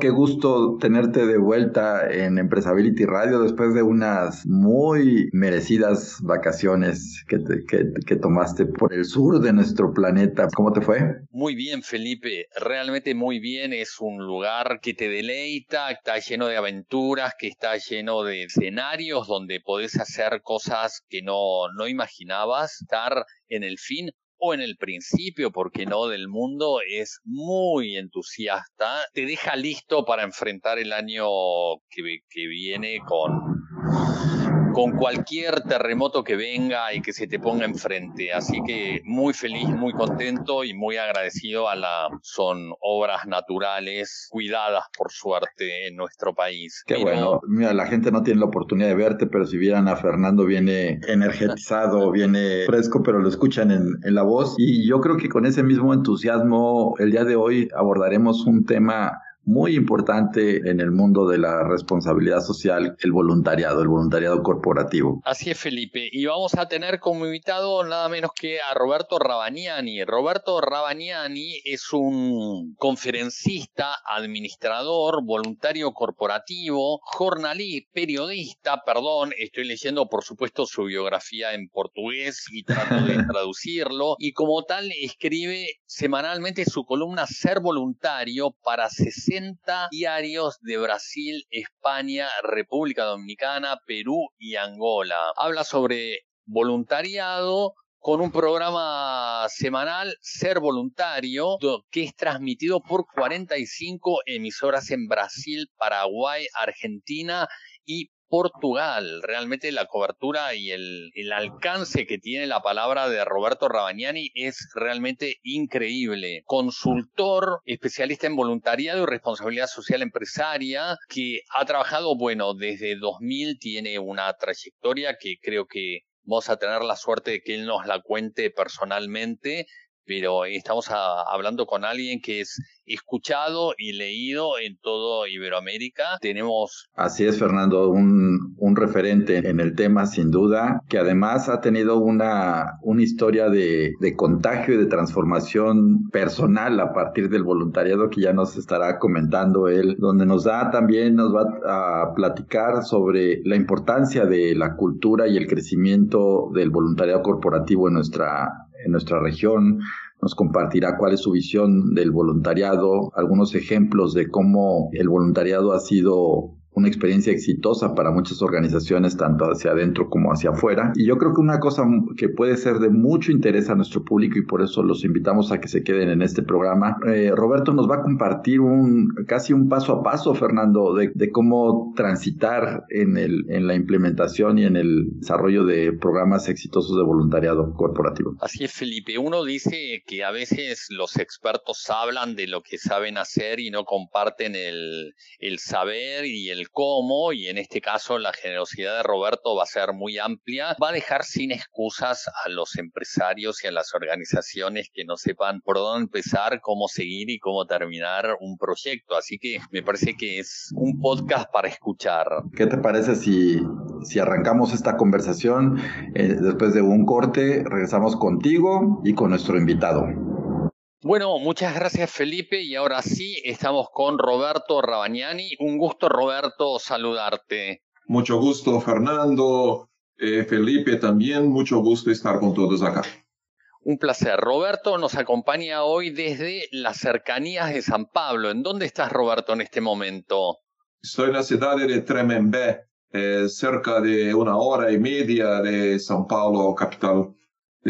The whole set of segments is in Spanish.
Qué gusto tenerte de vuelta en Empresability Radio después de unas muy merecidas vacaciones que, que, tomaste por el sur de nuestro planeta. ¿Cómo te fue? Muy bien, Felipe. Realmente muy bien. Es un lugar que te deleita, está lleno de aventuras, que está lleno de escenarios donde podés hacer cosas que no, no imaginabas. Estar en el fin o en el principio, porque no, del mundo, es muy entusiasta, te deja listo para enfrentar el año que, que viene con con cualquier terremoto que venga y que se te ponga enfrente. Así que muy feliz, muy contento y muy agradecido a la... Son obras naturales cuidadas por suerte en nuestro país. Qué bueno. Mira, la gente no tiene la oportunidad de verte, pero si vieran a Fernando viene energetizado, viene fresco, pero lo escuchan en, en la voz. Y yo creo que con ese mismo entusiasmo, el día de hoy abordaremos un tema muy importante en el mundo de la responsabilidad social, el voluntariado, el voluntariado corporativo. Así es, Felipe. Y vamos a tener como invitado nada menos que a Roberto Rabagnani. Roberto Rabagnani es un conferencista, administrador, voluntario corporativo, jornalista, periodista, perdón, estoy leyendo por supuesto su biografía en portugués y trato de traducirlo. Y como tal, escribe semanalmente su columna Ser Voluntario para 60 diarios de Brasil, España, República Dominicana, Perú y Angola. Habla sobre voluntariado, con un programa semanal Ser Voluntario, que es transmitido por 45 emisoras en Brasil, Paraguay, Argentina y Portugal. Realmente la cobertura y el, alcance que tiene la palabra de Roberto Rabagnani es realmente increíble. Consultor, especialista en voluntariado y responsabilidad social empresaria, que ha trabajado, bueno, desde 2000 tiene una trayectoria que creo que vamos a tener la suerte de que él nos la cuente personalmente pero estamos hablando con alguien que es escuchado y leído en todo Iberoamérica. Tenemos... Así es, Fernando, un, un referente en el tema, sin duda, que además ha tenido una, una historia de, de contagio y de transformación personal a partir del voluntariado que ya nos estará comentando él, donde nos da también, nos va a platicar sobre la importancia de la cultura y el crecimiento del voluntariado corporativo en nuestra en nuestra región, nos compartirá cuál es su visión del voluntariado, algunos ejemplos de cómo el voluntariado ha sido una experiencia exitosa para muchas organizaciones, tanto hacia adentro como hacia afuera. Y yo creo que una cosa que puede ser de mucho interés a nuestro público y por eso los invitamos a que se queden en este programa, eh, Roberto nos va a compartir un casi un paso a paso, Fernando, de, de, cómo transitar en, el, en la implementación y en el desarrollo de programas exitosos de voluntariado corporativo. Así es, Felipe. Uno dice que a veces los expertos hablan de lo que saben hacer y no comparten el, el saber y el cómo, y en este caso la generosidad de Roberto va a ser muy amplia, va a dejar sin excusas a los empresarios y a las organizaciones que no sepan por dónde empezar, cómo seguir y cómo terminar un proyecto. Así que me parece que es un podcast para escuchar. ¿Qué te parece si, si arrancamos esta conversación eh, después de un corte? Regresamos contigo y con nuestro invitado. Bueno, muchas gracias Felipe y ahora sí estamos con Roberto Rabagnani. Un gusto Roberto saludarte. Mucho gusto Fernando, eh, Felipe también, mucho gusto estar con todos acá. Un placer. Roberto nos acompaña hoy desde las cercanías de San Pablo. ¿En dónde estás Roberto en este momento? Estoy en la ciudad de Tremembé, eh, cerca de una hora y media de San Paulo, capital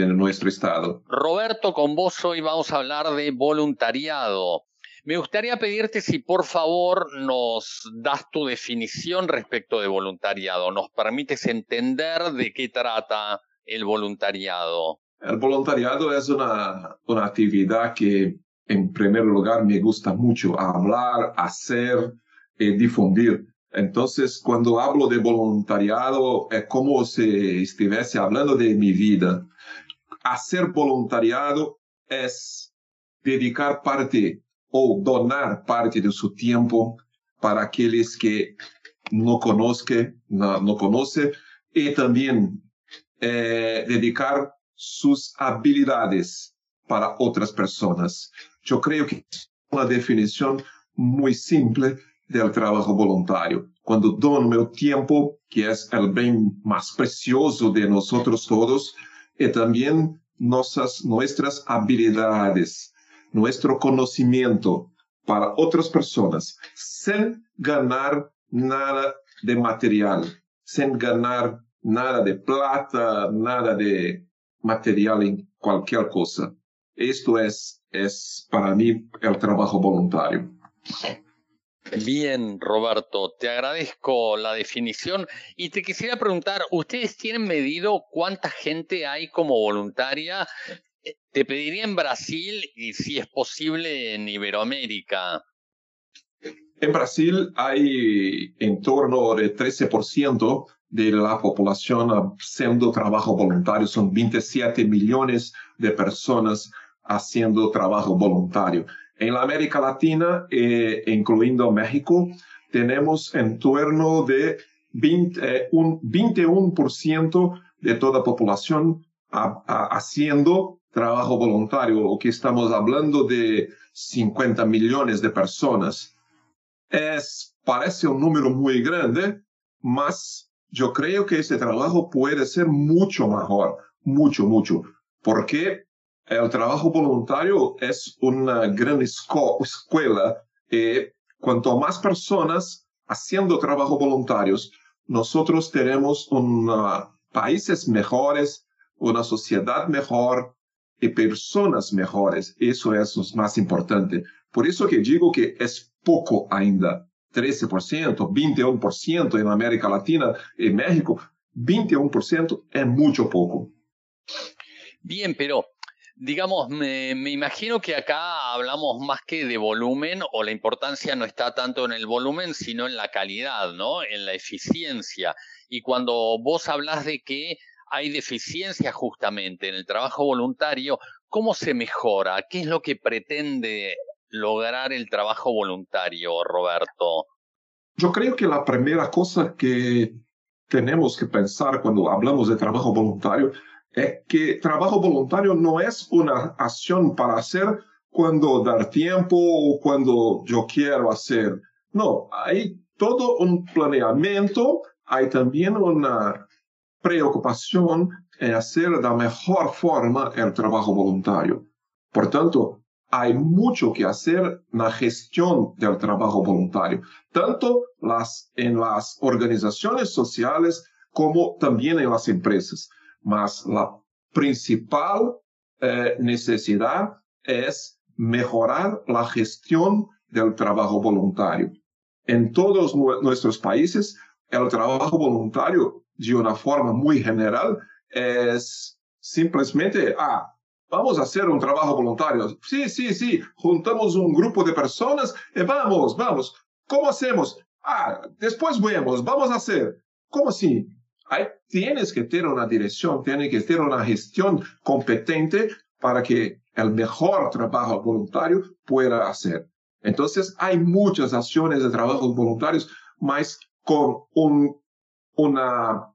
en nuestro estado. Roberto, con vos hoy vamos a hablar de voluntariado. Me gustaría pedirte si por favor nos das tu definición respecto de voluntariado, nos permites entender de qué trata el voluntariado. El voluntariado es una, una actividad que en primer lugar me gusta mucho hablar, hacer y difundir. Entonces, cuando hablo de voluntariado, es como si estuviese hablando de mi vida hacer voluntariado es dedicar parte o donar parte de su tiempo para aquellos que no conozcan, no, no conoce, y también eh, dedicar sus habilidades para otras personas. Yo creo que es una definición muy simple del trabajo voluntario. Cuando dono mi tiempo, que es el bien más precioso de nosotros todos, y también nuestras, nuestras habilidades, nuestro conocimiento para otras personas, sin ganar nada de material, sin ganar nada de plata, nada de material en cualquier cosa. Esto es, es para mí el trabajo voluntario. Bien, Roberto, te agradezco la definición y te quisiera preguntar, ¿ustedes tienen medido cuánta gente hay como voluntaria? Te pediría en Brasil y si es posible en Iberoamérica. En Brasil hay en torno de 13% de la población haciendo trabajo voluntario, son 27 millones de personas haciendo trabajo voluntario. En la América Latina, eh, incluyendo México, tenemos en torno de 20, eh, un 21% de toda la población haciendo trabajo voluntario, o que estamos hablando de 50 millones de personas. Es, parece un número muy grande, mas yo creo que ese trabajo puede ser mucho mejor, mucho, mucho, porque el trabajo voluntario es una gran escuela y cuanto más personas haciendo trabajo voluntarios, nosotros tenemos países mejores, una sociedad mejor y personas mejores. Eso es lo más importante. Por eso que digo que es poco ainda. 13%, 21% en América Latina y México, 21% es mucho poco. Bien, pero Digamos, me, imagino que acá hablamos más que de volumen o la importancia no está tanto en el volumen, sino en la calidad, ¿no? En la eficiencia. Y cuando vos hablas de que hay deficiencia justamente en el trabajo voluntario, ¿cómo se mejora? ¿Qué es lo que pretende lograr el trabajo voluntario, Roberto? Yo creo que la primera cosa que tenemos que pensar cuando hablamos de trabajo voluntario es que trabajo voluntario no es una acción para hacer cuando dar tiempo o cuando yo quiero hacer. No, hay todo un planeamiento, hay también una preocupación en hacer de la mejor forma el trabajo voluntario. Por tanto, hay mucho que hacer en la gestión del trabajo voluntario, tanto en las organizaciones sociales como también en las empresas. Mas la principal eh, necesidad es mejorar la gestión del trabajo voluntario. En todos nuestros países, el trabajo voluntario, de una forma muy general, es simplemente, ah, vamos a hacer un trabajo voluntario. Sí, sí, sí, juntamos un grupo de personas y vamos, vamos. ¿Cómo hacemos? Ah, después vemos, vamos a hacer. ¿Cómo así? Hay, tienes que tener una dirección, tienes que tener una gestión competente para que el mejor trabajo voluntario pueda hacer. Entonces, hay muchas acciones de trabajo voluntarios, mas con un, una,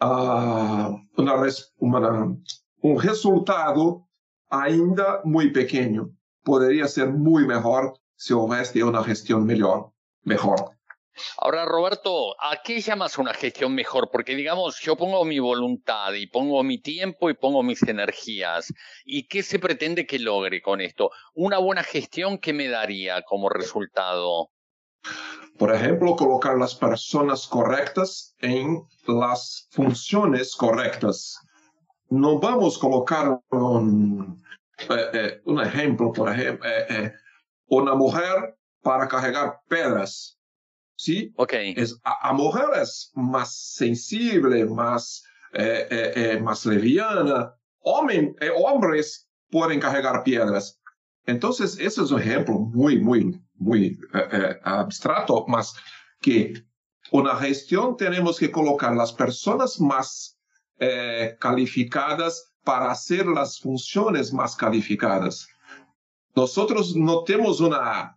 uh, una, un resultado ainda muy pequeño. Podría ser muy mejor si hubiese una gestión mejor. mejor. Ahora, Roberto, ¿a qué llamas una gestión mejor? Porque, digamos, yo pongo mi voluntad y pongo mi tiempo y pongo mis energías. ¿Y qué se pretende que logre con esto? Una buena gestión, ¿qué me daría como resultado? Por ejemplo, colocar las personas correctas en las funciones correctas. No vamos a colocar un, eh, eh, ejemplo, por ejemplo, eh, una mujer para cargar pedras ¿sí? Okay. Es, a, mujer es más sensible, más, eh, eh, eh, más leviana. Hombre, hombres pueden cargar piedras. Entonces, ese es un ejemplo muy, muy, muy abstracto, más que una gestión tenemos que colocar las personas más calificadas para hacer las funciones más calificadas. Nosotros no tenemos una,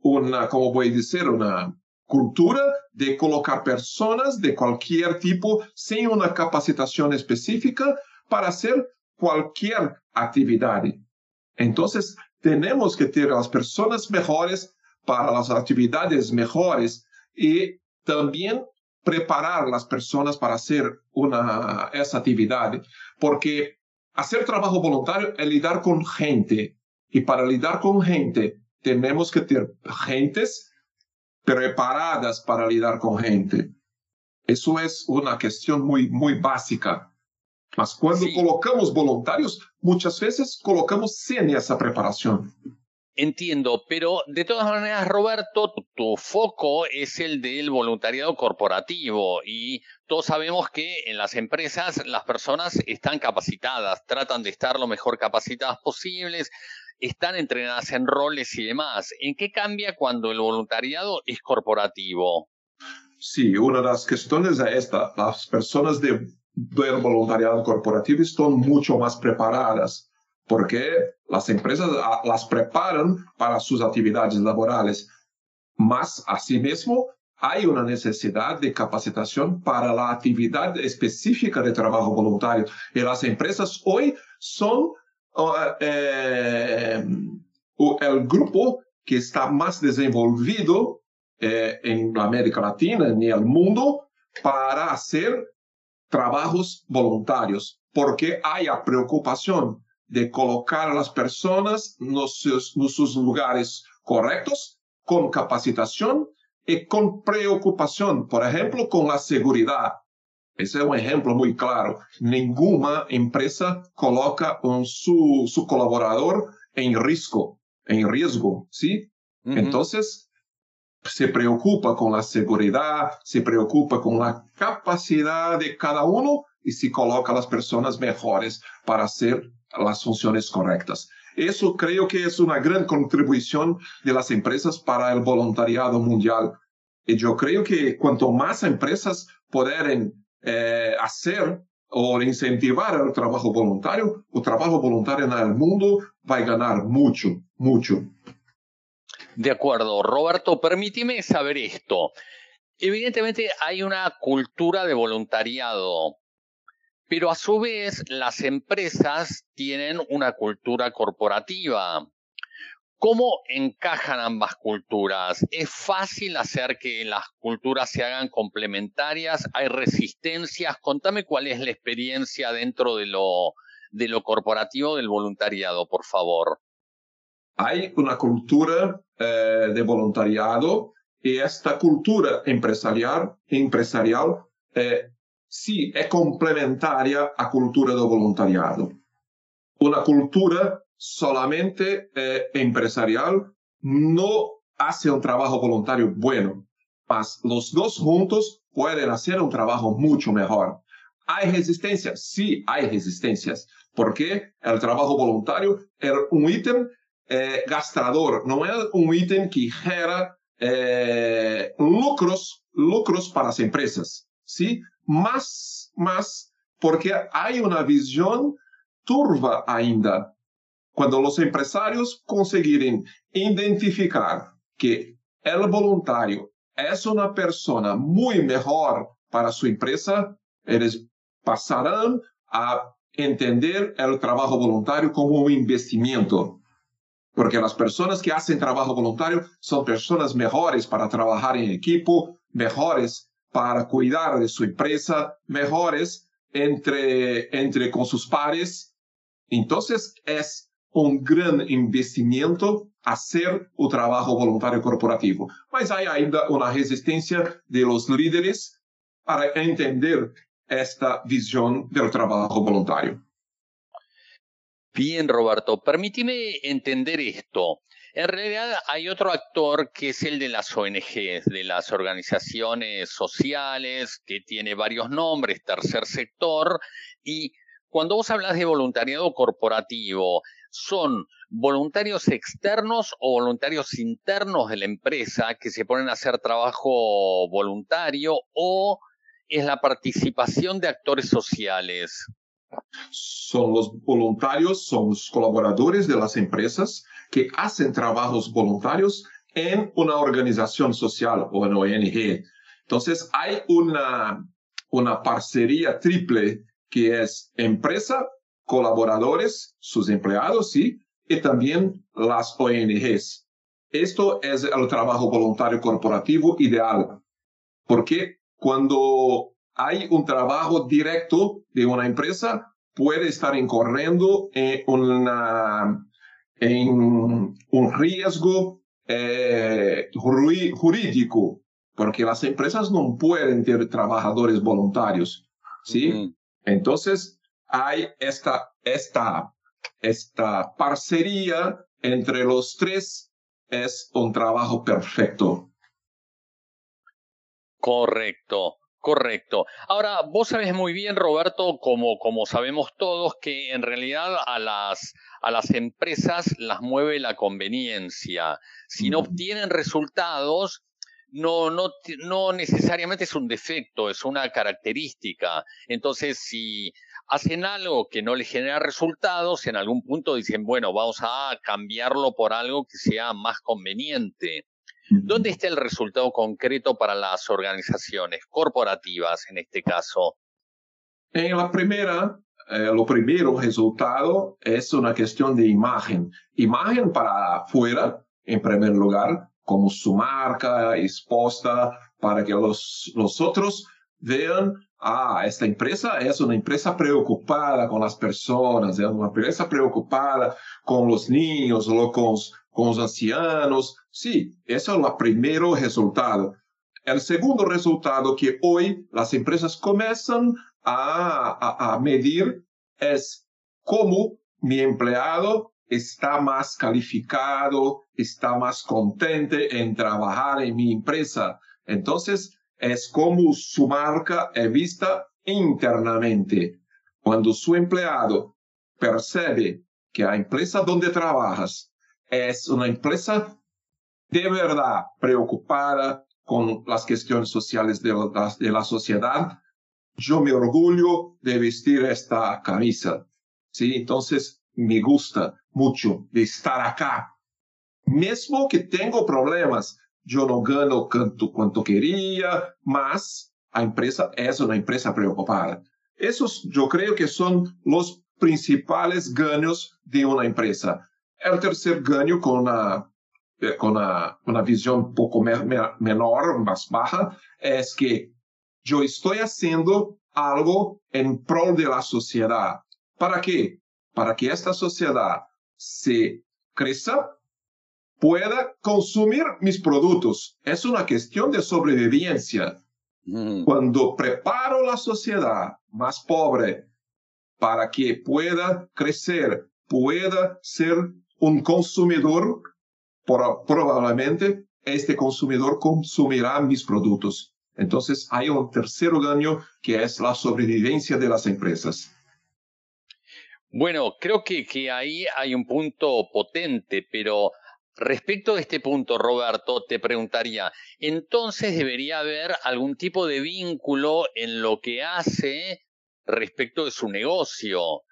una, como voy a decir, una cultura de colocar personas de cualquier tipo sin una capacitación específica para hacer cualquier actividad. Entonces, tenemos que tener las personas mejores para las actividades mejores y también preparar las personas para hacer una, esa actividad, porque hacer trabajo voluntario es lidar con gente y para lidar con gente tenemos que tener gentes preparadas para lidar con gente. Eso es una cuestión muy, muy básica. Mas cuando colocamos voluntarios, muchas veces colocamos sin esa preparación. Entiendo, pero de todas maneras, Roberto, tu, foco es el del voluntariado corporativo y todos sabemos que en las empresas las personas están capacitadas, tratan de estar lo mejor capacitadas posibles, están entrenadas en roles y demás. ¿En qué cambia cuando el voluntariado es corporativo? Sí, una de las cuestiones es esta. Las personas de, del voluntariado corporativo están mucho más preparadas porque las empresas ah, las preparan para sus actividades laborales. Más, asimismo, hay una necesidad de capacitación para la actividad específica de trabajo voluntario. Y las empresas hoy son eh, el grupo que está más desenvolvido eh, en América Latina, en el mundo, para hacer trabajos voluntarios, porque hay preocupación de colocar a las personas en sus lugares correctos, con capacitación y con preocupación, por ejemplo, con la seguridad. Ese es un ejemplo muy claro. Ninguna empresa coloca a su, su colaborador en riesgo, en riesgo, ¿sí? Entonces, se preocupa con la seguridad, se preocupa con la capacidad de cada uno y se coloca a las personas mejores para hacer las funciones correctas. Eso creo que es una gran contribución de las empresas para el voluntariado mundial. Y yo creo que cuanto más empresas pueden eh, hacer o incentivar el trabajo voluntario, el trabajo voluntario en el mundo va a ganar mucho, mucho. De acuerdo. Roberto, permíteme saber esto. Evidentemente hay una cultura de voluntariado, pero a su vez las empresas tienen una cultura corporativa. ¿Cómo encajan ambas culturas? ¿Es fácil hacer que las culturas se hagan complementarias? ¿Hay resistencias? Contame cuál es la experiencia dentro de lo, corporativo del voluntariado, por favor. Hay una cultura eh, de voluntariado y esta cultura empresarial, empresarial eh, sí es complementaria a cultura de voluntariado. Una cultura solamente eh, empresarial no hace un trabajo voluntario bueno, mas los dos juntos pueden hacer un trabajo mucho mejor. ¿Hay resistencias? Sí, hay resistencias, porque el trabajo voluntario es un ítem eh, gastador, no es un ítem que genera eh, lucros, lucros para las empresas, ¿sí? Más, más, porque hay una visión turva ainda cuando los empresarios conseguirem identificar que el voluntario es una persona muy mejor para su empresa, ellos pasarán a entender el trabajo voluntario como un investimiento. Porque las personas que hacen trabajo voluntario son personas mejores para trabajar en equipo, mejores para cuidar de su empresa, mejores entre, entre con sus pares. Entonces es un gran investimento hacer o trabajo voluntario corporativo. Mas hay ainda una resistencia de los líderes para entender esta visión del trabajo voluntario. Bien, Roberto, permíteme entender esto. En realidad hay otro actor que es el de las ONGs, de las organizaciones sociales, que tiene varios nombres, tercer sector, y cuando vos hablas de voluntariado corporativo, ¿son voluntarios externos o voluntarios internos de la empresa que se ponen a hacer trabajo voluntario o es la participación de actores sociales? Son los voluntarios, son los colaboradores de las empresas que hacen trabajos voluntarios en una organización social o en ONG. Entonces hay una, una parcería triple que es empresa, colaboradores, sus empleados, sí, y también las ONGs. Esto es el trabajo voluntario corporativo ideal, porque cuando hay un trabajo directo de una empresa, puede estar incorriendo en, una, en un riesgo eh, jurídico, porque las empresas no pueden tener trabajadores voluntarios, ¿sí? Entonces, hay esta, esta, esta parcería entre los tres, es un trabajo perfecto. Correcto. Correcto. Ahora, vos sabés muy bien, Roberto, como, como sabemos todos, que en realidad a las, a las empresas las mueve la conveniencia. Si no obtienen resultados, no, no, no necesariamente es un defecto, es una característica. Entonces, si hacen algo que no les genera resultados, en algún punto dicen, bueno, vamos a cambiarlo por algo que sea más conveniente. ¿Dónde está el resultado concreto para las organizaciones corporativas en este caso? En la primera, eh, lo primero resultado es una cuestión de imagen. Imagen para afuera, en primer lugar, como su marca expuesta para que los, los otros vean, ah, esta empresa es una empresa preocupada con las personas, es una empresa preocupada con los niños, con, con los ancianos. Sí, ese es el primer resultado. El segundo resultado que hoy las empresas comienzan a, a, medir es cómo mi empleado está más calificado, está más contente en trabajar en mi empresa. Entonces, es como su marca es vista internamente. Cuando su empleado percibe que la empresa donde trabajas es una empresa de verdad preocupada con las cuestiones sociales de la, sociedad, yo me orgullo de vestir esta camisa. ¿sí? Entonces, me gusta mucho de estar acá. Mesmo que tengo problemas, yo no gano tanto cuanto quería, mas a empresa es una empresa preocupada. Esos yo creo que son los principales ganos de una empresa. El tercer ganho con una, eh, con una, una visión un poco me, me, menor, más baja, es que yo estoy haciendo algo en pro de la sociedad. ¿Para qué? Para que esta sociedad se crezca, pueda consumir mis productos. Es una cuestión de sobrevivencia. Mm. Cuando preparo la sociedad más pobre para que pueda crecer, pueda ser un consumidor, probablemente este consumidor consumirá mis productos. Entonces hay un tercer daño que es la sobrevivencia de las empresas. Bueno, creo que, que ahí hay un punto potente, pero respecto a este punto, Roberto, te preguntaría, entonces debería haber algún tipo de vínculo en lo que hace respecto de su negocio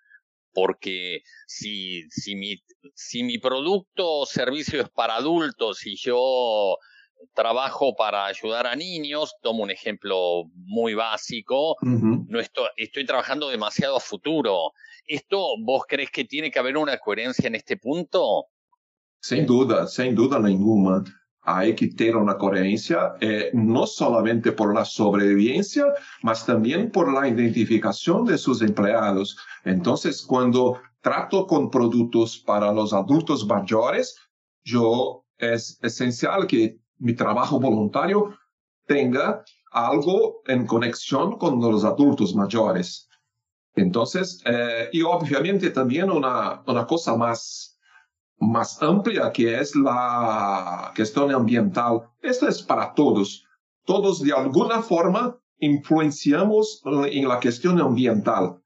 porque si, si, mi, si mi producto o servicio es para adultos y yo trabajo para ayudar a niños, tomo un ejemplo muy básico, no estoy, estoy trabajando demasiado a futuro. ¿Esto vos crees que tiene que haber una coherencia en este punto? Sin duda, sin duda ninguna hay que tener una coherencia, eh, no solamente por la sobrevivencia, mas también por la identificación de sus empleados. Entonces, cuando trato con productos para los adultos mayores, yo es esencial que mi trabajo voluntario tenga algo en conexión con los adultos mayores. Entonces, eh, y obviamente también una, una cosa más más amplia que es la cuestión ambiental. Esto es para todos. Todos de alguna forma influenciamos en la cuestión ambiental.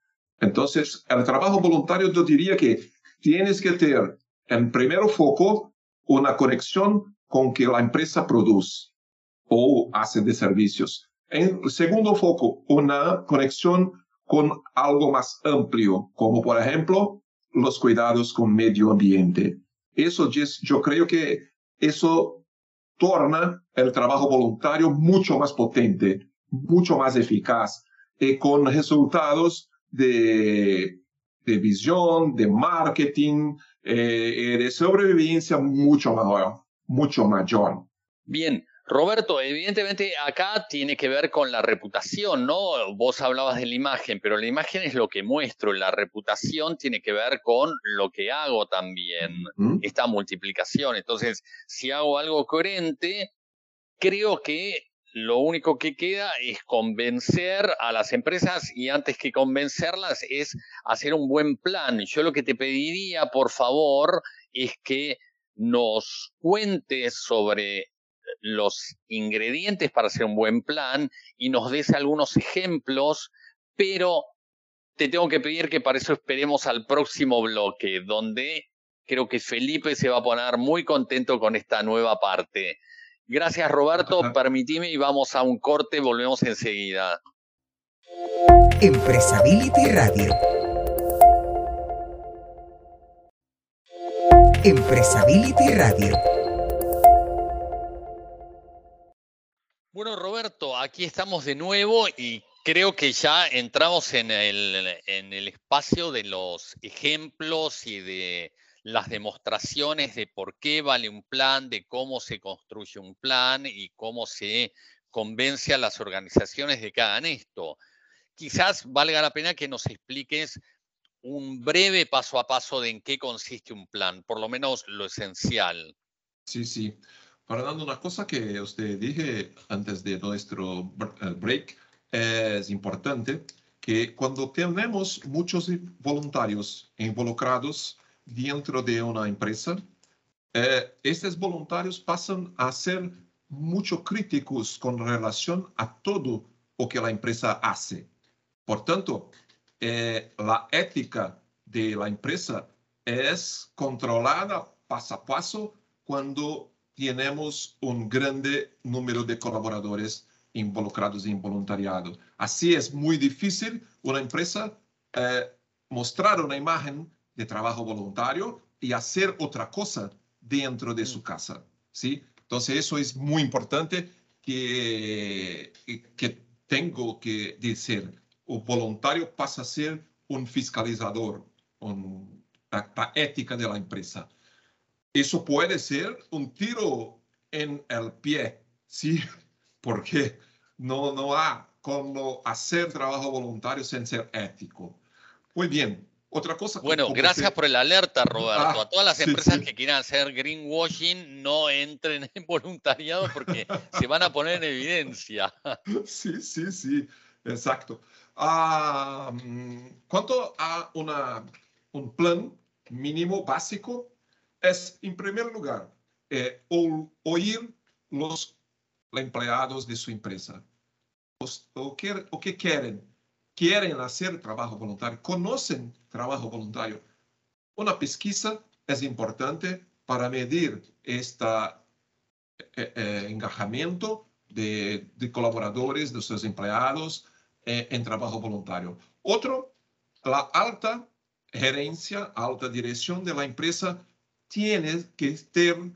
Entonces, el trabajo voluntario yo diría que tienes que tener en primer foco una conexión con que la empresa produce o hace de servicios. En segundo foco, una conexión con algo más amplio, como por ejemplo los cuidados con medio ambiente. Eso yo creo que eso torna el trabajo voluntario mucho más potente, mucho más eficaz, y eh, con resultados de, de visión, de marketing, eh, de sobrevivencia mucho mayor, mucho mayor. Bien, Roberto, evidentemente acá tiene que ver con la reputación, ¿no? Vos hablabas de la imagen, pero la imagen es lo que muestro, la reputación tiene que ver con lo que hago también, esta multiplicación. Entonces, si hago algo coherente, creo que lo único que queda es convencer a las empresas y antes que convencerlas es hacer un buen plan. Yo lo que te pediría, por favor, es que nos cuentes sobre los ingredientes para hacer un buen plan y nos des algunos ejemplos, pero te tengo que pedir que para eso esperemos al próximo bloque, donde creo que Felipe se va a poner muy contento con esta nueva parte. Gracias Roberto, permitime y vamos a un corte, volvemos enseguida. Empresability Radio. Empresability Radio. Bueno, Roberto, aquí estamos de nuevo y creo que ya entramos en el, en el espacio de los ejemplos y de las demostraciones de por qué vale un plan, de cómo se construye un plan y cómo se convence a las organizaciones de que hagan esto. Quizás valga la pena que nos expliques un breve paso a paso de en qué consiste un plan, por lo menos lo esencial. Sí, sí. Para dando una cosa que usted dije antes de nuestro eh, break, es importante que cuando tenemos muchos voluntarios involucrados dentro de una empresa, eh, estos voluntarios pasan a ser mucho críticos con relación a todo lo que la empresa hace. Por tanto, eh, la ética de la empresa es controlada paso a paso cuando tenemos un grande número de colaboradores involucrados en voluntariado. Así es muy difícil una empresa eh, mostrar una imagen de trabajo voluntario y hacer otra cosa dentro de su casa. ¿sí? Entonces eso es muy importante que, que tengo que decir. O voluntario pasa a ser un fiscalizador, un, la ética de la empresa. Eso puede ser un tiro en el pie, ¿sí? Porque no, no hay como hacer trabajo voluntario sin ser ético. Muy bien. Otra cosa. Bueno, gracias por el alerta, Roberto. Ah, a todas las empresas que quieran hacer greenwashing, no entren en voluntariado porque se van a poner en evidencia. Sí, sí, sí, exacto. Ah, mm, ¿Cuánto a una, un plan mínimo básico es, en primer lugar, eh, oír los empleados de su empresa. o, que, o que quieren. Quieren hacer trabajo voluntario, conocen trabajo voluntario. Una pesquisa es importante para medir este engajamiento de, de, colaboradores, de sus empleados en trabajo voluntario. Otro, la alta gerencia, alta dirección de la empresa tiene que ter, uh,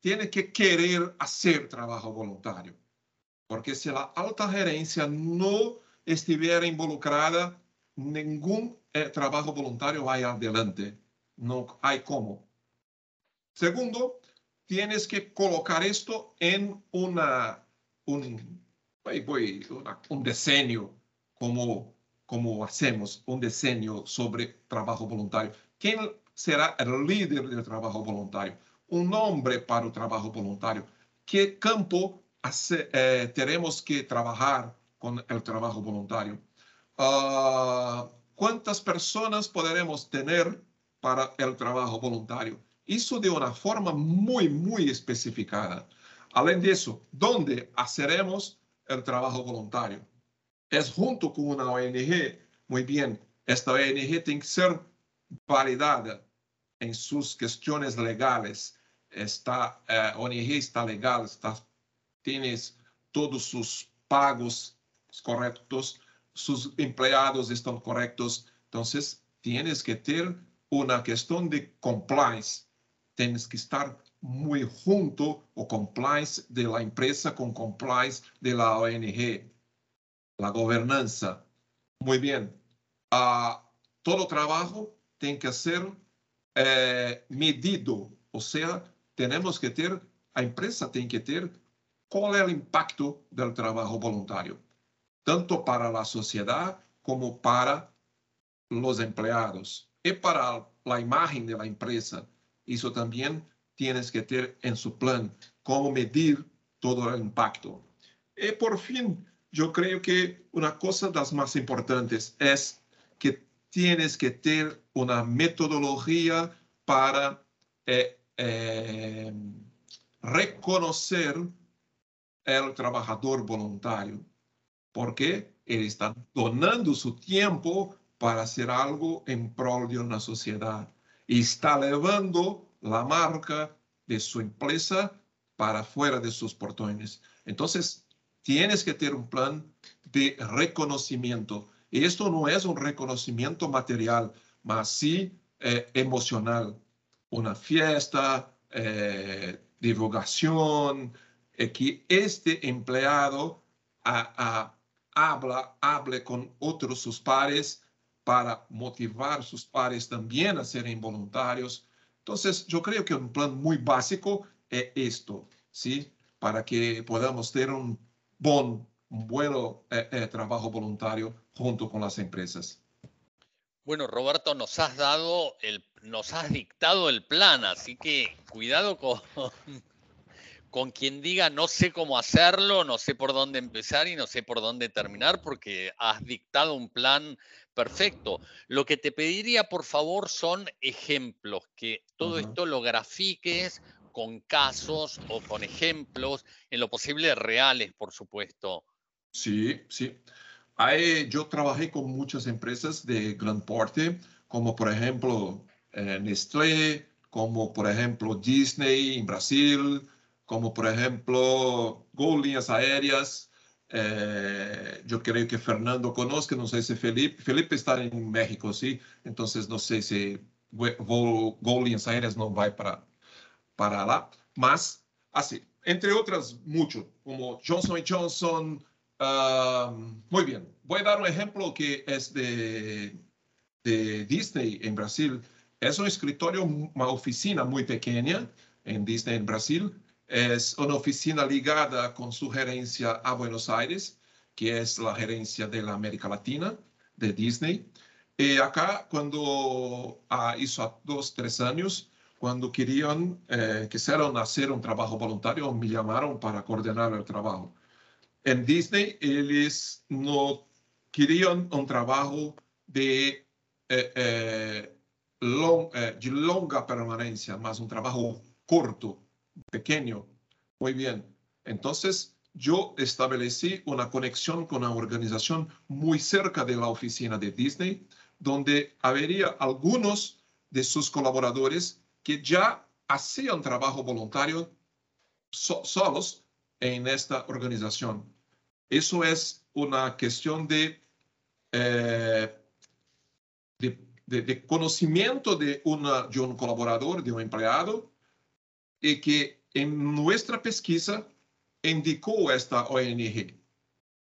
tiene que querer hacer trabajo voluntario. Porque si la alta gerencia no estuviera involucrada, ningún eh, trabajo voluntario va adelante. No hay cómo. Segundo, tienes que colocar esto en una, un, una, un diseño, como, como hacemos un diseño sobre trabajo voluntario. ¿Quién será el líder del trabajo voluntario, un nombre para el trabajo voluntario. ¿Qué campo eh, tenemos que trabajar con el trabajo voluntario? Ah, ¿Cuántas personas podremos tener para el trabajo voluntario? Eso de una forma muy, muy especificada. Além de eso, ¿dónde haremos el trabajo voluntario? Es junto con una ONG. Muy bien, esta ONG tiene que ser validada en sus cuestiones legales. Está, eh, ONG está legal, está, tienes todos sus pagos correctos, sus empleados están correctos. Entonces, tienes que tener una cuestión de compliance. tienes que estar muy junto o compliance de la empresa con compliance de la ONG, la gobernanza. Muy bien. Uh, todo trabajo tiene que ser eh, medido, o sea, tenemos que ter, a empresa tem que ter qual é o impacto do trabalho voluntário, tanto para a sociedade como para os empregados e para a imagem da empresa. Isso também tienes que ter em seu plano, como medir todo o impacto. E por fim, eu creio que uma coisa das mais importantes é tienes que ter uma metodologia para eh, eh, reconocer el trabajador voluntario, porque él está donando su tiempo para hacer algo en prol de una sociedad y está llevando la marca de su empresa para fuera de sus portones. Entonces, tienes que tener un plan de reconocimiento. Y esto no es un reconocimiento material, mas sí eh, emocional. Una fiesta, eh, divulgación, eh, que este empleado habla, hable con otros sus pares para motivar sus pares también a ser voluntarios. Entonces, yo creo que un plan muy básico es esto, ¿sí? Para que podamos tener un buen, un buen trabajo voluntario junto con las empresas. Bueno, Roberto, nos has dado el, nos has dictado el plan, así que cuidado con, con quien diga no sé cómo hacerlo, no sé por dónde empezar y no sé por dónde terminar, porque has dictado un plan perfecto. Lo que te pediría, por favor, son ejemplos, que todo esto lo grafiques con casos o con ejemplos, en lo posible reales, por supuesto. Sí, sí yo trabajé con muchas empresas de gran porte, como por ejemplo eh, Nestlé, como por ejemplo Disney en Brasil, como por ejemplo Gol Líneas Aéreas. Eh, yo creo que Fernando conozca, no sé si Felipe, Felipe está en México, sí, entonces no sé si Gol Líneas Aéreas no va para, para lá, mas así, entre otras mucho, como Johnson Johnson, muy bien, voy a dar un ejemplo que es de, de Disney en Brasil. Es un escritorio, una oficina muy pequeña en Disney en Brasil. Es una oficina ligada con su gerencia a Buenos Aires, que es la gerencia de la América Latina de Disney. Y acá, cuando ah, hizo dos, tres años, cuando querían, eh, quisieron hacer un trabajo voluntario, me llamaron para coordinar el trabajo. En Disney, ellos no querían un trabajo de, eh, eh, eh, de longa permanencia, más un trabajo corto, pequeño. Muy bien. Entonces, yo establecí una conexión con una organización muy cerca de la oficina de Disney, donde habría algunos de sus colaboradores que ya hacían trabajo voluntario solos en esta organización. Eso es una cuestión de, eh, de, conocimiento de, una, de un colaborador, de un empleado, y que en nuestra pesquisa indicó esta ONG.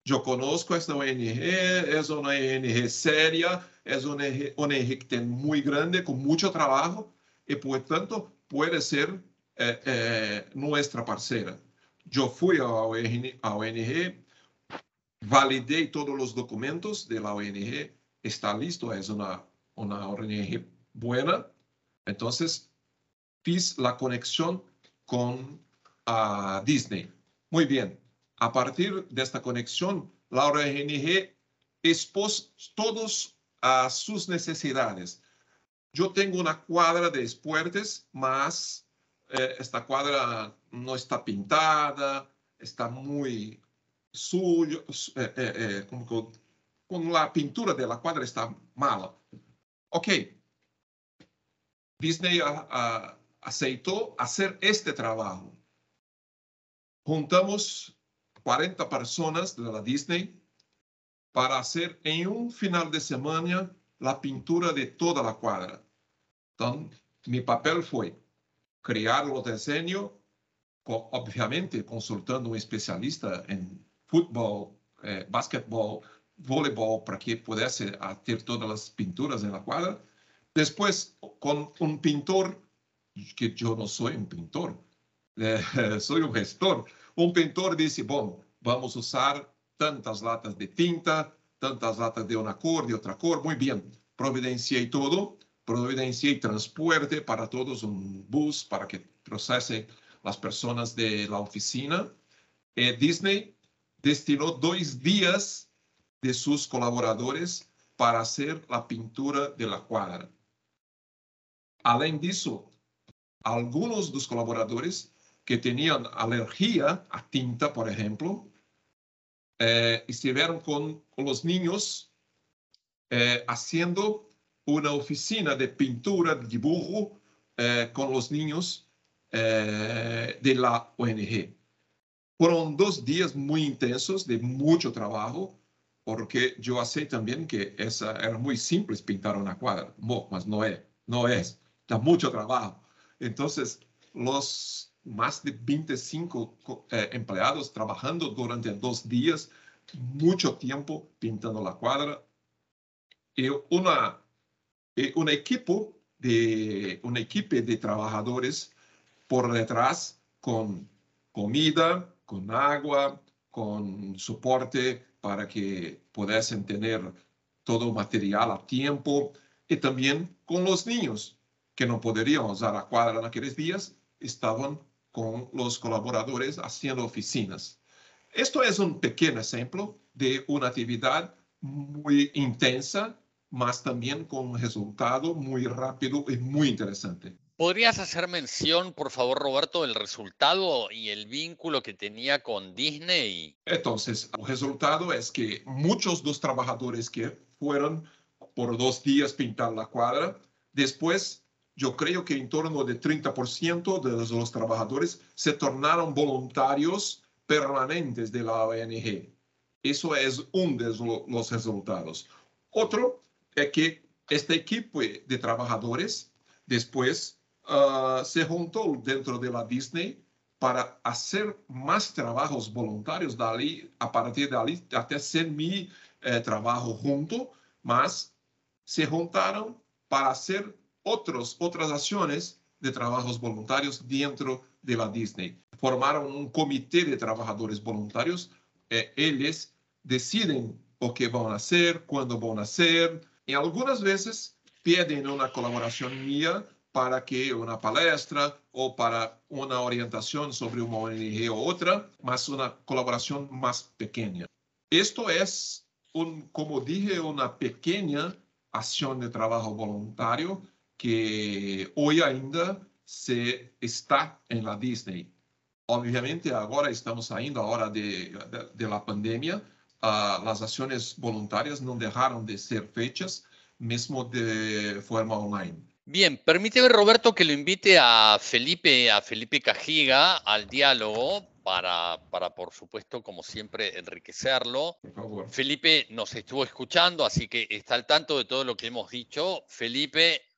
Yo conozco esta ONG, es una ONG seria, es una ONG que tiene muy grande, con mucho trabajo, y por tanto puede ser eh, eh, nuestra parcera. Yo fui a ONG, a ONG, validei todos os documentos da ONG, está listo, é uma, uma ONG buena. Então, fiz a conexão com a Disney. Muito bem. A partir desta conexão, a ONG expôs todas as suas necessidades. Eu tenho uma quadra de esportes, mas eh, esta quadra não está pintada, está muito sujo, eh, eh, como con la pintura de la cuadra está mala. Ok. Disney a, a, aceitó hacer este trabajo. Juntamos 40 personas de la Disney para hacer en un final de semana la pintura de toda la cuadra. Entonces, mi papel fue crear los diseños, obviamente consultando un especialista en fútbol, eh, básquetbol, voleibol, para que pudiese hacer todas las pinturas en la cuadra. Después, con un pintor, que yo no soy un pintor, eh, soy un gestor. Un pintor dice, bueno, vamos a usar tantas latas de tinta, tantas latas de una cor, de otra cor, muy bien. Providencié todo, providencié transporte para todos, un bus para que procese las personas de la oficina. Eh, Disney destinó dos días de sus colaboradores para hacer la pintura de la cuadra. Além disso, algunos de los colaboradores que tenían alergia a tinta, por ejemplo, eh, estuvieron con, los niños eh, haciendo una oficina de pintura, de dibujo eh, con los niños de la ONG. Fueron dos días muy intensos, de mucho trabajo, porque yo sé también que esa, era muy simple pintar una cuadra, no, mas no es, no es, da mucho trabajo. Entonces, los más de 25 eh, empleados trabajando durante dos días, mucho tiempo pintando la cuadra, y una, un equipo de, un equipo de trabajadores por detrás con comida, con agua, con soporte para que pudiesen tener todo material a tiempo y también con los niños que no podrían usar la cuadra en aquellos días, estaban con los colaboradores haciendo oficinas. Esto es un pequeño ejemplo de una actividad muy intensa, más también con un resultado muy rápido y muy interesante. ¿Podrías hacer mención, por favor, Roberto, del resultado y el vínculo que tenía con Disney? Entonces, el resultado es que muchos de los trabajadores que fueron por dos días pintar la cuadra, después yo creo que en torno de 30% de los, trabajadores se tornaron voluntarios permanentes de la ONG. Eso es uno de los resultados. Otro es que este equipo de trabajadores después Ah, se juntó dentro de la Disney para hacer más trabajos voluntarios dali, a partir de ahí hasta hacer mi eh, trabajo junto, más se juntaron para hacer otros, otras acciones de trabajos voluntarios dentro de la Disney. Formaron un comité de trabajadores voluntarios. Eh, ellos deciden lo que van a hacer, cuándo van a hacer, y algunas veces piden una colaboración mía para que una palestra o para una orientación sobre una ONG o otra, más una colaboración más pequeña. Esto es, un, como dije, una pequeña acción de trabajo voluntario que hoy ainda se está en la Disney. Obviamente ahora estamos saliendo ahora de, de, la pandemia, uh, las acciones voluntarias no dejaron de ser fechas, mismo de forma online. Bien, permíteme Roberto que lo invite a Felipe, a Felipe Cajiga al diálogo para, para, por supuesto, como siempre, enriquecerlo. Felipe nos estuvo escuchando, así que está al tanto de todo lo que hemos dicho. Felipe.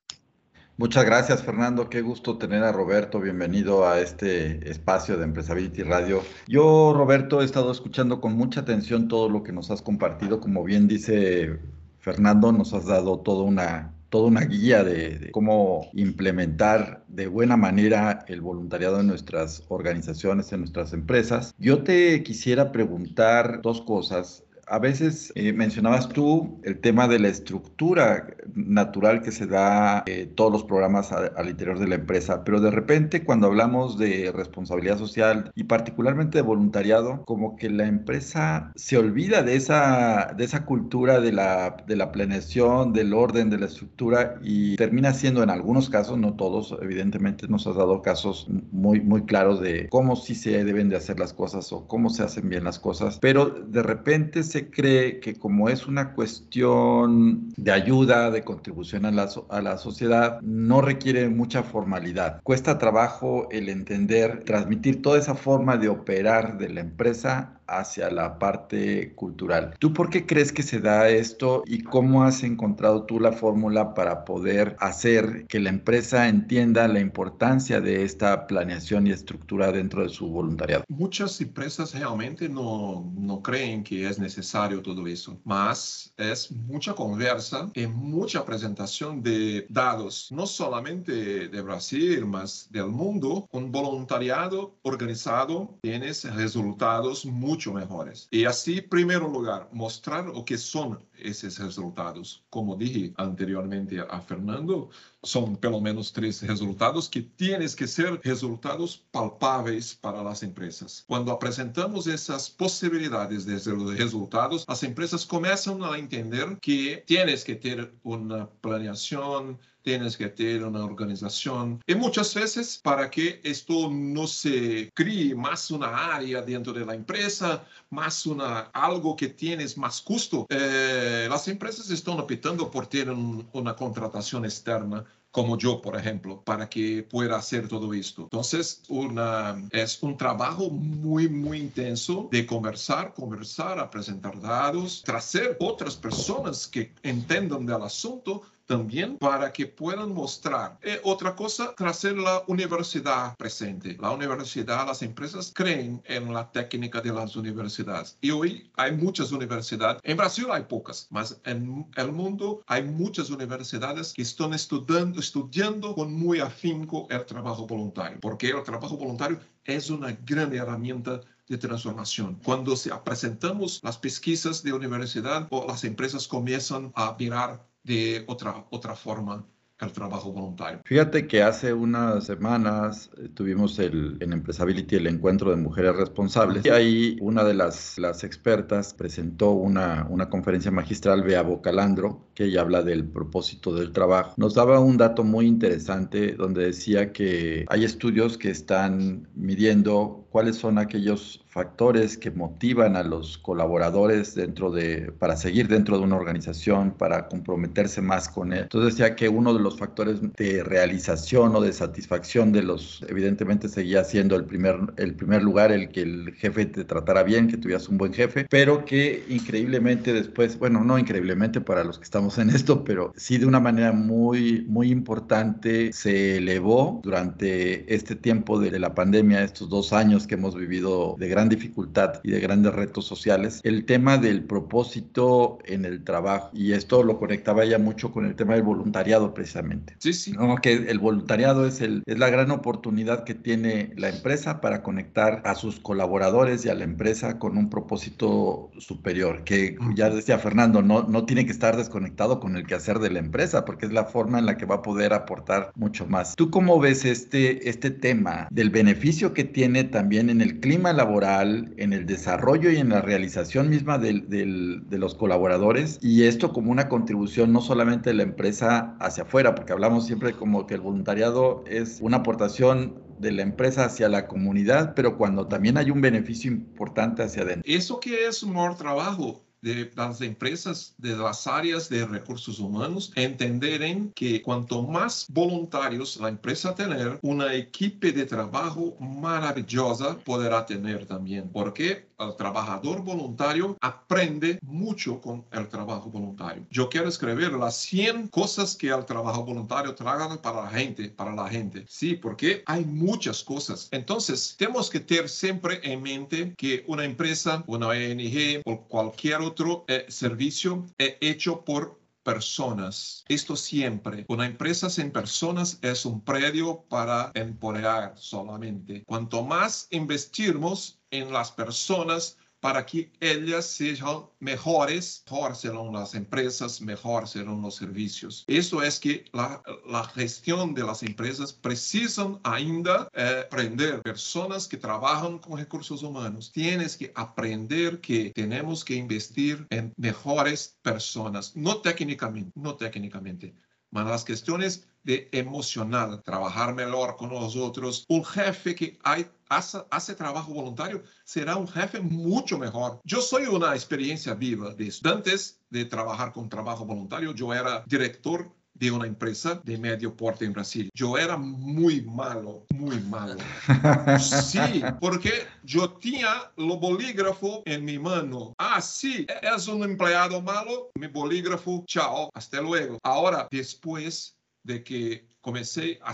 Muchas gracias, Fernando. Qué gusto tener a Roberto. Bienvenido a este espacio de Empresability Radio. Yo, Roberto, he estado escuchando con mucha atención todo lo que nos has compartido. Como bien dice Fernando, nos has dado toda una toda una guía de, cómo implementar de buena manera el voluntariado en nuestras organizaciones, en nuestras empresas. Yo te quisiera preguntar dos cosas a veces eh, mencionabas tú el tema de la estructura natural que se da eh, todos los programas al interior de la empresa, pero de repente cuando hablamos de responsabilidad social y particularmente de voluntariado, como que la empresa se olvida de esa, de esa cultura de la, de la planeación, del orden, de la estructura y termina siendo en algunos casos, no todos, evidentemente nos has dado casos muy, muy claros de cómo sí se deben de hacer las cosas o cómo se hacen bien las cosas, pero de repente se cree que como es una cuestión de ayuda, de contribución a la, a la sociedad, no requiere mucha formalidad. Cuesta trabajo el entender, transmitir toda esa forma de operar de la empresa hacia la parte cultural. ¿Tú por qué crees que se da esto y cómo has encontrado tú la fórmula para poder hacer que la empresa entienda la importancia de esta planeación y estructura dentro de su voluntariado? Muchas empresas realmente no, no creen que es necesario todo eso, más es mucha conversa y mucha presentación de datos, no solamente de Brasil, más del mundo. Un voluntariado organizado tiene resultados mucho mejores. Y así, lugar, mostrar lo que son esos resultados. Como dije anteriormente a Fernando, son pelo menos tres resultados que tienes que ser resultados palpáveis para las empresas. Cuando presentamos esas posibilidades de resultados, las empresas comienzan a entender que tienes que tener una planeación, tienes que tener una organización. Y muchas veces, para que esto no se críe más una área dentro de la empresa, más una, algo que tienes más costo, eh, las empresas están optando por tener una contratación externa como yo, por ejemplo, para que pueda hacer todo esto. Entonces, una, es un trabajo muy, muy intenso de conversar, conversar, presentar datos, traer otras personas que entendan del asunto también para que puedan mostrar. Eh, otra cosa, traer la universidad presente. La universidad, las empresas creen en la técnica de las universidades. Y hoy hay muchas universidades. En Brasil hay pocas, mas en el mundo hay muchas universidades que están estudiando, estudiando con muy afinco el trabajo voluntario, porque el trabajo voluntario es una gran herramienta de transformación. Cuando se presentamos las pesquisas de universidad o las empresas comienzan a mirar de otra, otra forma el trabajo voluntario. Fíjate que hace unas semanas eh, tuvimos el, en Empresability el encuentro de mujeres responsables y ahí una de las, expertas presentó una, una conferencia magistral, Bea Bocalandro, que ella habla del propósito del trabajo. Nos daba un dato muy interesante donde decía que hay estudios que están midiendo cuáles son aquellos factores que motivan a los colaboradores dentro de, para seguir dentro de una organización, para comprometerse más con él. Entonces decía que uno de los factores de realización o de satisfacción de los, evidentemente seguía siendo el primer, el primer lugar el que el jefe te tratara bien, que tuvieras un buen jefe, pero que increíblemente después, bueno, no increíblemente para los que estamos en esto, pero sí de una manera muy, muy importante se elevó durante este tiempo de, la pandemia, estos dos años que hemos vivido de gran dificultad y de grandes retos sociales, el tema del propósito en el trabajo. Y esto lo conectaba ya mucho con el tema del voluntariado precisamente. Sí, sí. ¿no? Que el voluntariado es, el, es la gran oportunidad que tiene la empresa para conectar a sus colaboradores y a la empresa con un propósito superior, que ya decía Fernando, no, no tiene que estar desconectado con el quehacer de la empresa, porque es la forma en la que va a poder aportar mucho más. ¿Tú cómo ves este, este tema del beneficio que tiene también en el clima laboral? en el desarrollo y en la realización misma de los colaboradores y esto como una contribución no solamente de la empresa hacia afuera, porque hablamos siempre como que el voluntariado es una aportación de la empresa hacia la comunidad, pero cuando también hay un beneficio importante hacia adentro. Eso que es mejor trabajo de las empresas de las áreas de recursos humanos entenderem que cuanto más voluntarios la empresa tener, una equipe de trabajo maravillosa podrá tener también, porque el trabajador voluntario aprende mucho con el trabajo voluntario. Yo quiero escribir las 100 cosas que el trabajo voluntario traga para la gente, para la gente. Sí, porque hay muchas cosas. Entonces, tenemos que tener siempre en mente que una empresa, una ONG o cualquier otro eh, servicio es hecho por personas. Esto siempre. Una empresa sin personas es un predio para empoderar solamente. Cuanto más investimos en las personas, para que ellas sean mejores, mejor serán las empresas, mejor serán los servicios. Eso es que la, gestión de las empresas precisan ainda eh, aprender personas que trabajan con recursos humanos. Tienes que aprender que tenemos que investir en mejores personas, no técnicamente, no técnicamente, mas las cuestiones de emocional, trabajar mejor con los otros. Un jefe que hay, hace, hace, trabajo voluntario será un jefe mucho mejor. Yo soy una experiencia viva de estudiantes de trabajar con trabajo voluntario. Yo era director de una empresa de medio porte en Brasil. Yo era muy malo, muy malo. Sí, porque yo tenía lo bolígrafo en mi mano. Ah, sí, es un empleado malo, mi bolígrafo, chao, hasta luego. Ahora, después de que comencé a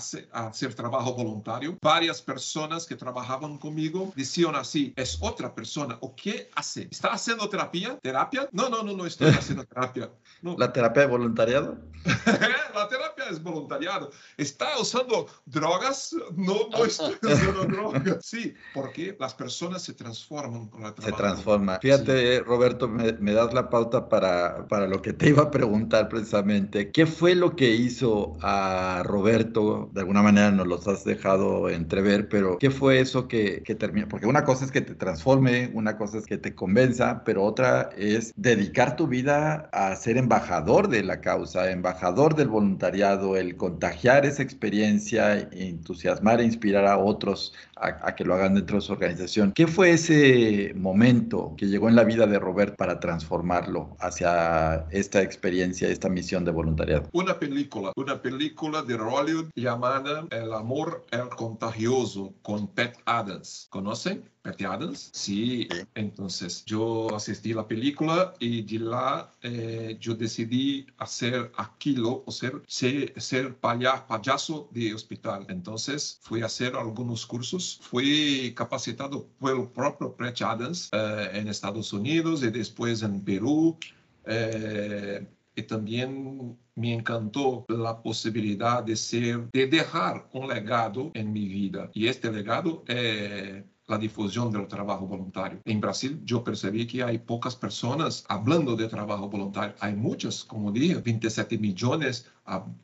hacer, trabajo voluntario. Varias personas que trabajaban conmigo decían así, es otra persona, ¿o qué hace? ¿Está haciendo terapia? ¿Terapia? No, no, no, no estoy haciendo terapia. ¿La terapia de voluntariado? la terapia es voluntariado. ¿Está usando drogas? No, no estoy usando drogas. Sí, porque las personas se transforman con la Se transforman. Fíjate, Roberto, me, me, das la pauta para, para lo que te iba a preguntar precisamente. ¿Qué fue lo que hizo a Roberto Roberto, de alguna manera nos los has dejado entrever, pero ¿qué fue eso que, terminó? Porque una cosa es que te transforme, una cosa es que te convenza, pero otra es dedicar tu vida a ser embajador de la causa, embajador del voluntariado, el contagiar esa experiencia, entusiasmar e inspirar a otros a, que lo hagan dentro de su organización. ¿Qué fue ese momento que llegó en la vida de Roberto para transformarlo hacia esta experiencia, esta misión de voluntariado? Una película, una película de Hollywood llamada El amor el contagioso con Pat Adams. ¿Conocen? Pat Adams? Sí. Entonces yo asistí a la película y de la eh, yo decidí hacer aquello, o ser, ser, ser payaso de hospital. Entonces fui a hacer algunos cursos. Fui capacitado por el propio Pat Adams eh, en Estados Unidos y después en Perú. Eh, y también me encantó la posibilidad de ser, de dejar un legado en mi vida. Y este legado es la difusión del trabajo voluntario. En Brasil yo percibí que hay pocas personas hablando de trabajo voluntario. Hay muchas, como dije, 27 millones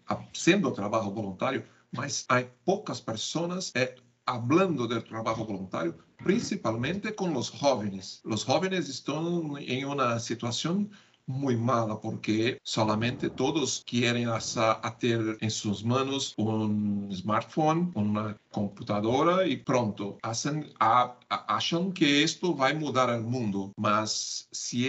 haciendo trabajo voluntario, mas hay pocas personas eh, hablando del trabajo voluntario, principalmente con los jóvenes. Los jóvenes están en una situación muy mala porque solamente todos quieren tener en sus manos un smartphone, una computadora y pronto hacen, acham que esto va a mudar el mundo. Mas si,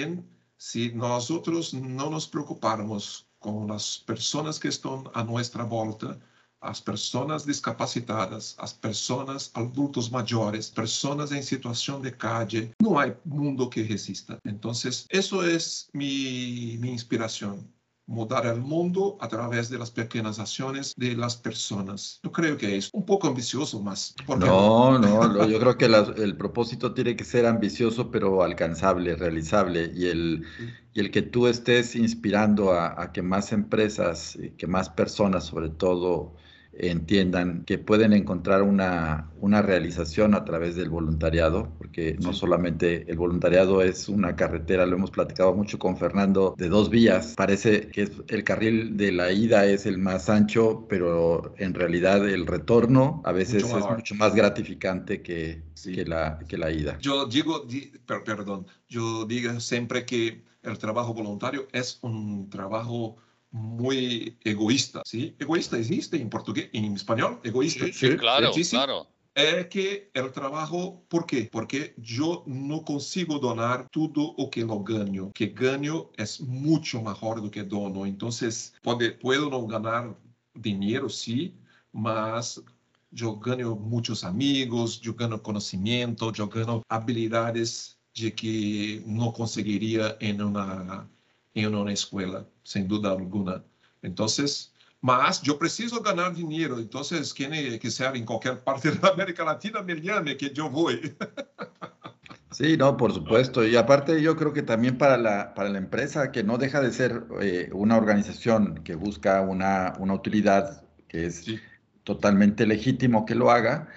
si nosotros no nos preocupamos con las personas que están a nuestra vuelta, as pessoas discapacitadas, as pessoas adultos maiores, pessoas em situação de calle. Não há mundo que resista. Então, isso é minha inspiração. mudar el mundo a través de las pequeñas acciones de las personas. Yo creo que es un poco ambicioso más. No, no, yo creo que el propósito tiene que ser ambicioso, pero alcanzable, realizable. Y el, y el que tú estés inspirando a, a que más empresas, que más personas sobre todo, entiendan que pueden encontrar una, una realización a través del voluntariado, porque no solamente el voluntariado es una carretera, lo hemos platicado mucho con Fernando, de dos vías. Parece que el carril de la ida es el más ancho, pero en realidad el retorno a veces es mucho más gratificante que, que, la, que la ida. Yo digo, perdón, yo digo siempre que el trabajo voluntario es un trabajo muy egoísta, ¿sí? Egoísta existe en portugués, en español, egoísta. Sí, claro, claro. Es que el trabajo, ¿por qué? Porque yo no consigo donar todo lo que lo gano, que gano es mucho mejor do que dono. Entonces, puede, puedo no ganar dinero, sí, mas yo gano muchos amigos, yo gano conocimiento, yo gano habilidades de que no conseguiría en una em uma escola, sem dúvida alguma. Então, mas eu preciso ganhar dinheiro, então quem quiser em qualquer parte da América Latina me llame que eu vou. Sí, no, por supuesto. Y aparte yo creo que también para la, para la empresa, que no deja de ser eh, una organización que busca una, una utilidad, que es sí. totalmente legítimo que lo haga,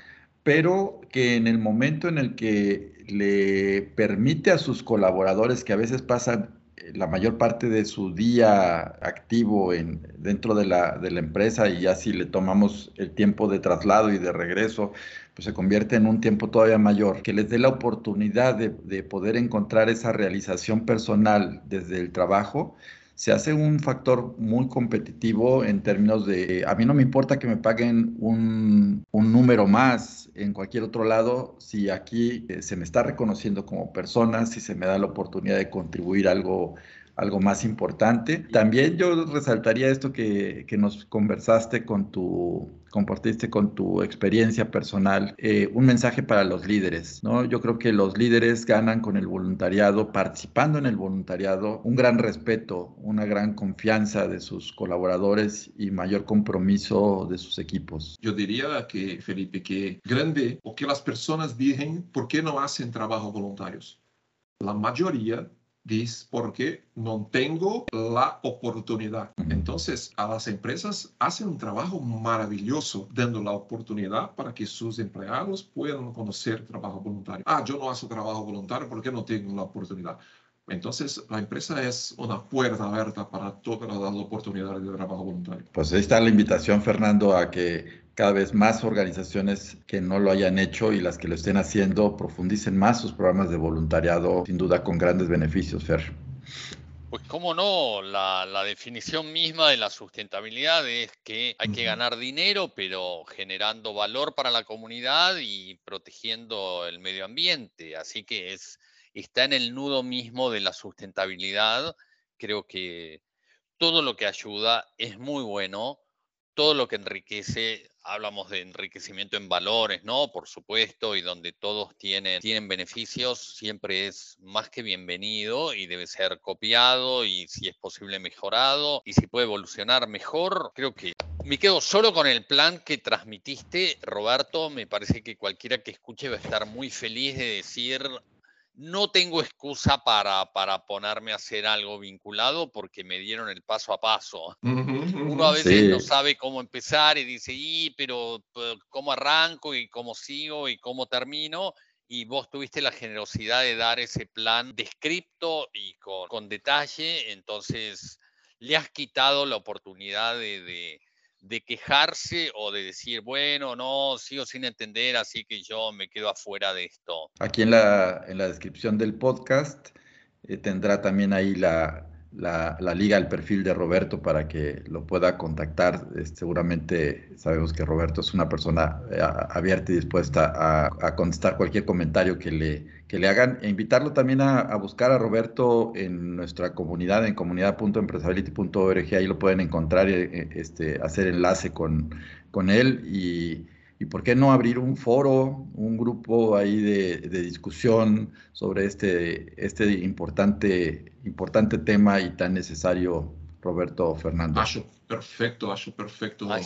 pero que en el momento en el que le permite a sus colaboradores, que a veces pasan la mayor parte de su día activo en, dentro de la, de la, empresa y ya si le tomamos el tiempo de traslado y de regreso, pues se convierte en un tiempo todavía mayor, que les dé la oportunidad de, de poder encontrar esa realización personal desde el trabajo, se hace un factor muy competitivo en términos de, a mí no me importa que me paguen un, un número más en cualquier otro lado, si aquí eh, se me está reconociendo como persona, si se me da la oportunidad de contribuir algo algo más importante. También yo resaltaría esto que, que nos conversaste con tu compartiste con tu experiencia personal, eh, un mensaje para los líderes, ¿no? Yo creo que los líderes ganan con el voluntariado, participando en el voluntariado, un gran respeto, una gran confianza de sus colaboradores y mayor compromiso de sus equipos. Yo diría que, Felipe, que grande o que las personas dicen, ¿por qué no hacen trabajo voluntarios? La mayoría dice porque no tengo la oportunidad. Entonces, a las empresas hacen un trabajo maravilloso dando la oportunidad para que sus empleados puedan conocer trabajo voluntario. Ah, yo no hago trabajo voluntario porque no tengo la oportunidad. Entonces, la empresa es una puerta abierta para todas las oportunidades de trabajo voluntario. Pues ahí está la invitación, Fernando, a que cada vez más organizaciones que no lo hayan hecho y las que lo estén haciendo profundicen más sus programas de voluntariado, sin duda con grandes beneficios, Fer. Pues cómo no, la, la, definición misma de la sustentabilidad es que hay que ganar dinero, pero generando valor para la comunidad y protegiendo el medio ambiente. Así que es está en el nudo mismo de la sustentabilidad. Creo que todo lo que ayuda es muy bueno, todo lo que enriquece, hablamos de enriquecimiento en valores, ¿no? Por supuesto, y donde todos tienen, tienen beneficios, siempre es más que bienvenido y debe ser copiado y si es posible mejorado y si puede evolucionar mejor, creo que me quedo solo con el plan que transmitiste, Roberto. Me parece que cualquiera que escuche va a estar muy feliz de decir no tengo excusa para, para, ponerme a hacer algo vinculado porque me dieron el paso a paso. Uno a veces no sabe cómo empezar y dice, y, pero ¿cómo arranco y cómo sigo y cómo termino? Y vos tuviste la generosidad de dar ese plan descripto y con, con detalle, entonces le has quitado la oportunidad de de quejarse o de decir, bueno, no, sigo sin entender, así que yo me quedo afuera de esto. Aquí en la, en la descripción del podcast eh, tendrá también ahí la, la, liga, el perfil de Roberto para que lo pueda contactar. seguramente sabemos que Roberto es una persona eh, abierta y dispuesta a, contestar cualquier comentario que le, que le hagan. E invitarlo también a, buscar a Roberto en nuestra comunidad, en comunidad.empresability.org. Ahí lo pueden encontrar, y eh, este, hacer enlace con, con él y y por qué no abrir un foro, un grupo ahí de, discusión sobre este, este importante, importante tema y tan necesario, Roberto Fernando. perfecto, acho perfecto. Muy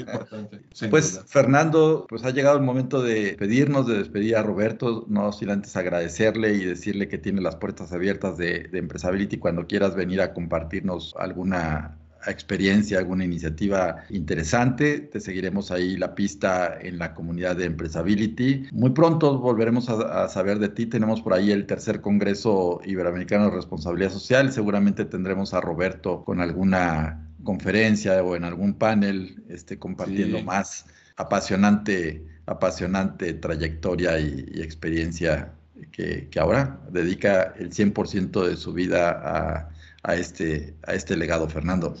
importante, Pues Fernando, pues ha llegado el momento de pedirnos, de despedir a Roberto, no sin antes agradecerle y decirle que tiene las puertas abiertas de, de Empresability cuando quieras venir a compartirnos alguna experiencia, alguna iniciativa interesante. Te seguiremos ahí la pista en la comunidad de Empresability. Muy pronto volveremos a, saber de ti. Tenemos por ahí el tercer Congreso Iberoamericano de Responsabilidad Social. Seguramente tendremos a Roberto con alguna conferencia o en algún panel este, compartiendo más apasionante, apasionante trayectoria y, experiencia que, que, ahora dedica el 100% de su vida a a este, a este legado, Fernando.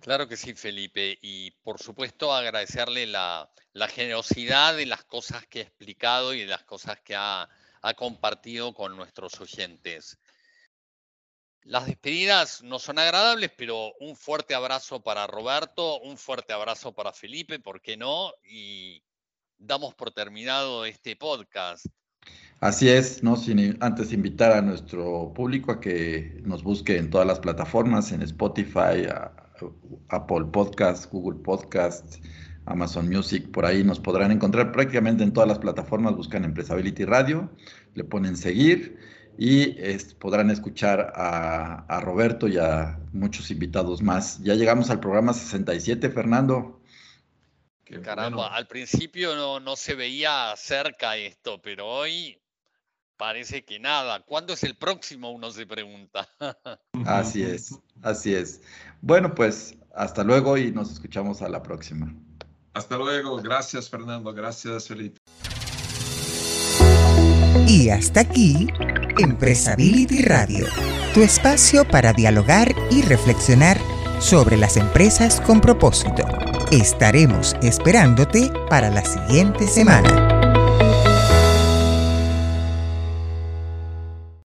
Claro que sí, Felipe. Y por supuesto agradecerle la, generosidad de las cosas que ha explicado y de las cosas que ha, ha compartido con nuestros oyentes. Las despedidas no son agradables, pero un fuerte abrazo para Roberto, un fuerte abrazo para Felipe, ¿por qué no? Y damos por terminado este podcast. Así es, ¿no? Sin antes invitar a nuestro público a que nos busque en todas las plataformas, en Spotify, Apple Podcast, Google Podcast, Amazon Music, por ahí nos podrán encontrar prácticamente en todas las plataformas, buscan Empresability Radio, le ponen seguir y podrán escuchar a, Roberto y a muchos invitados más. Ya llegamos al programa 67, Fernando. Caramba, al principio no, no se veía cerca esto, pero hoy Parece que nada. ¿Cuándo es el próximo? Uno se pregunta. así es, así es. Bueno, pues hasta luego y nos escuchamos a la próxima. Hasta luego. Gracias, Fernando. Gracias, Felipe. Y hasta aquí, Empresability Radio, tu espacio para dialogar y reflexionar sobre las empresas con propósito. Estaremos esperándote para la siguiente semana.